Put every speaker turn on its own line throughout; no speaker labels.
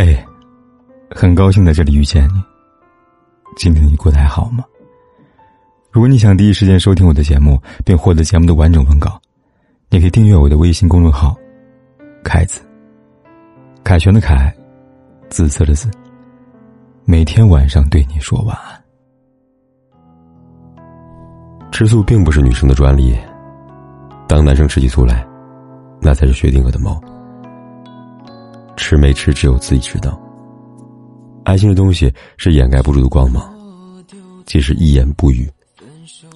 嘿，很高兴在这里遇见你。今天你过得还好吗？如果你想第一时间收听我的节目，并获得节目的完整文稿，你可以订阅我的微信公众号“凯子”。凯旋的凯，紫色的紫。每天晚上对你说晚安。
吃醋并不是女生的专利，当男生吃起醋来，那才是薛定谔的猫。吃没吃，只有自己知道。爱情的东西是掩盖不住的光芒，即使一言不语，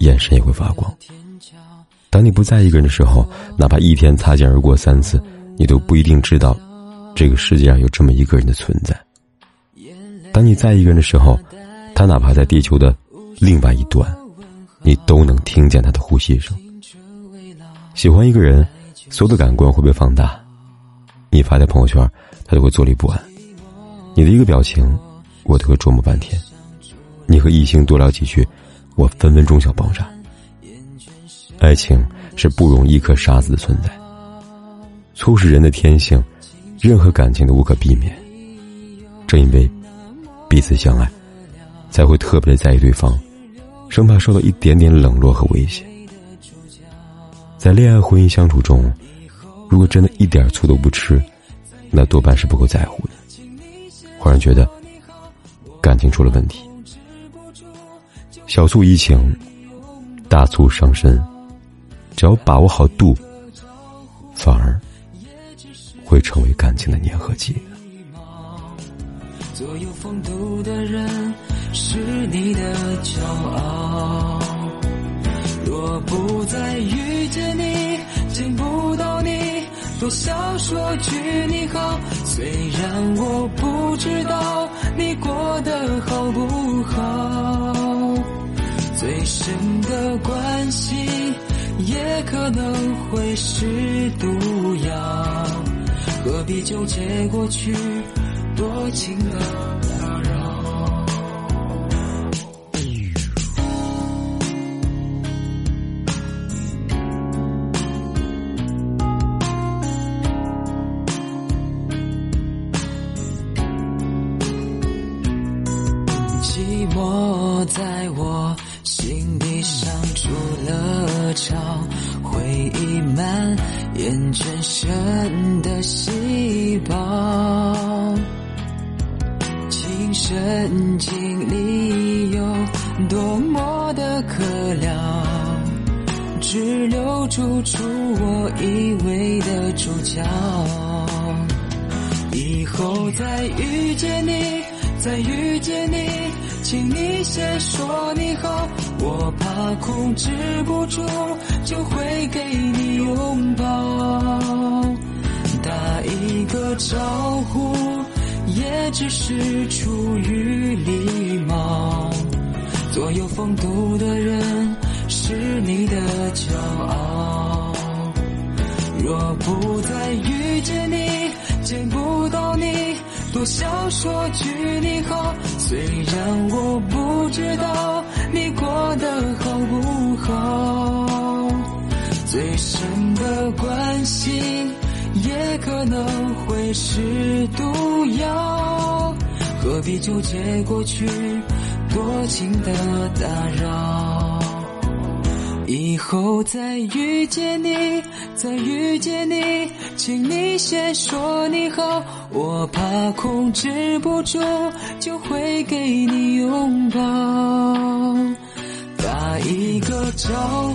眼神也会发光。当你不在一个人的时候，哪怕一天擦肩而过三次，你都不一定知道，这个世界上有这么一个人的存在。当你在一个人的时候，他哪怕在地球的另外一端，你都能听见他的呼吸声。喜欢一个人，所有的感官会被放大。你发在朋友圈。他就会坐立不安，你的一个表情，我都会琢磨半天。你和异性多聊几句，我分分钟想爆炸。爱情是不容一颗沙子的存在，促使人的天性，任何感情都无可避免。正因为彼此相爱，才会特别的在意对方，生怕受到一点点冷落和威胁。在恋爱婚姻相处中，如果真的一点醋都不吃。那多半是不够在乎的，忽然觉得感情出了问题。小醋怡情，大醋伤身。只要把握好度，反而会成为感情的粘合剂。
最有风度的人是你的骄傲，若不再遇，多想说句你好，虽然我不知道你过得好不好。最深的关系也可能会是毒药，何必纠结过去多情的？寂寞在我心底上筑了巢，回忆蔓延全身的细胞，情深经历有多么的可了，只留住出我以为的主角，以后再遇见你。再遇见你，请你先说你好，我怕控制不住，就会给你拥抱。打一个招呼，也只是出于礼貌。做有风度的人，是你的骄傲。若不再遇见你，见不到你。多想说句你好，虽然我不知道你过得好不好。最深的关系也可能会是毒药，何必纠结过去多情的打扰？以后再遇见你，再遇见你，请你先说你好，我怕控制不住，就会给你拥抱。打一个招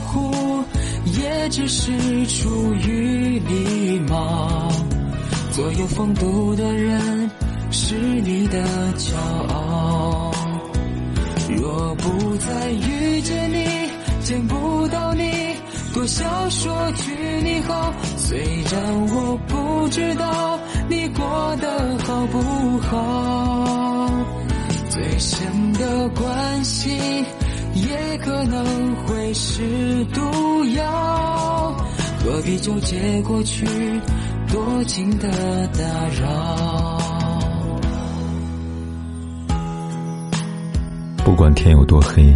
呼，也只是出于礼貌。做有风度的人，是你的骄傲。若不再遇见你。见不到你，多想说句你好。虽然我不知道你过得好不好，最深的关系也可能会是毒药。何必纠结过去多情的打扰？
不管天有多黑。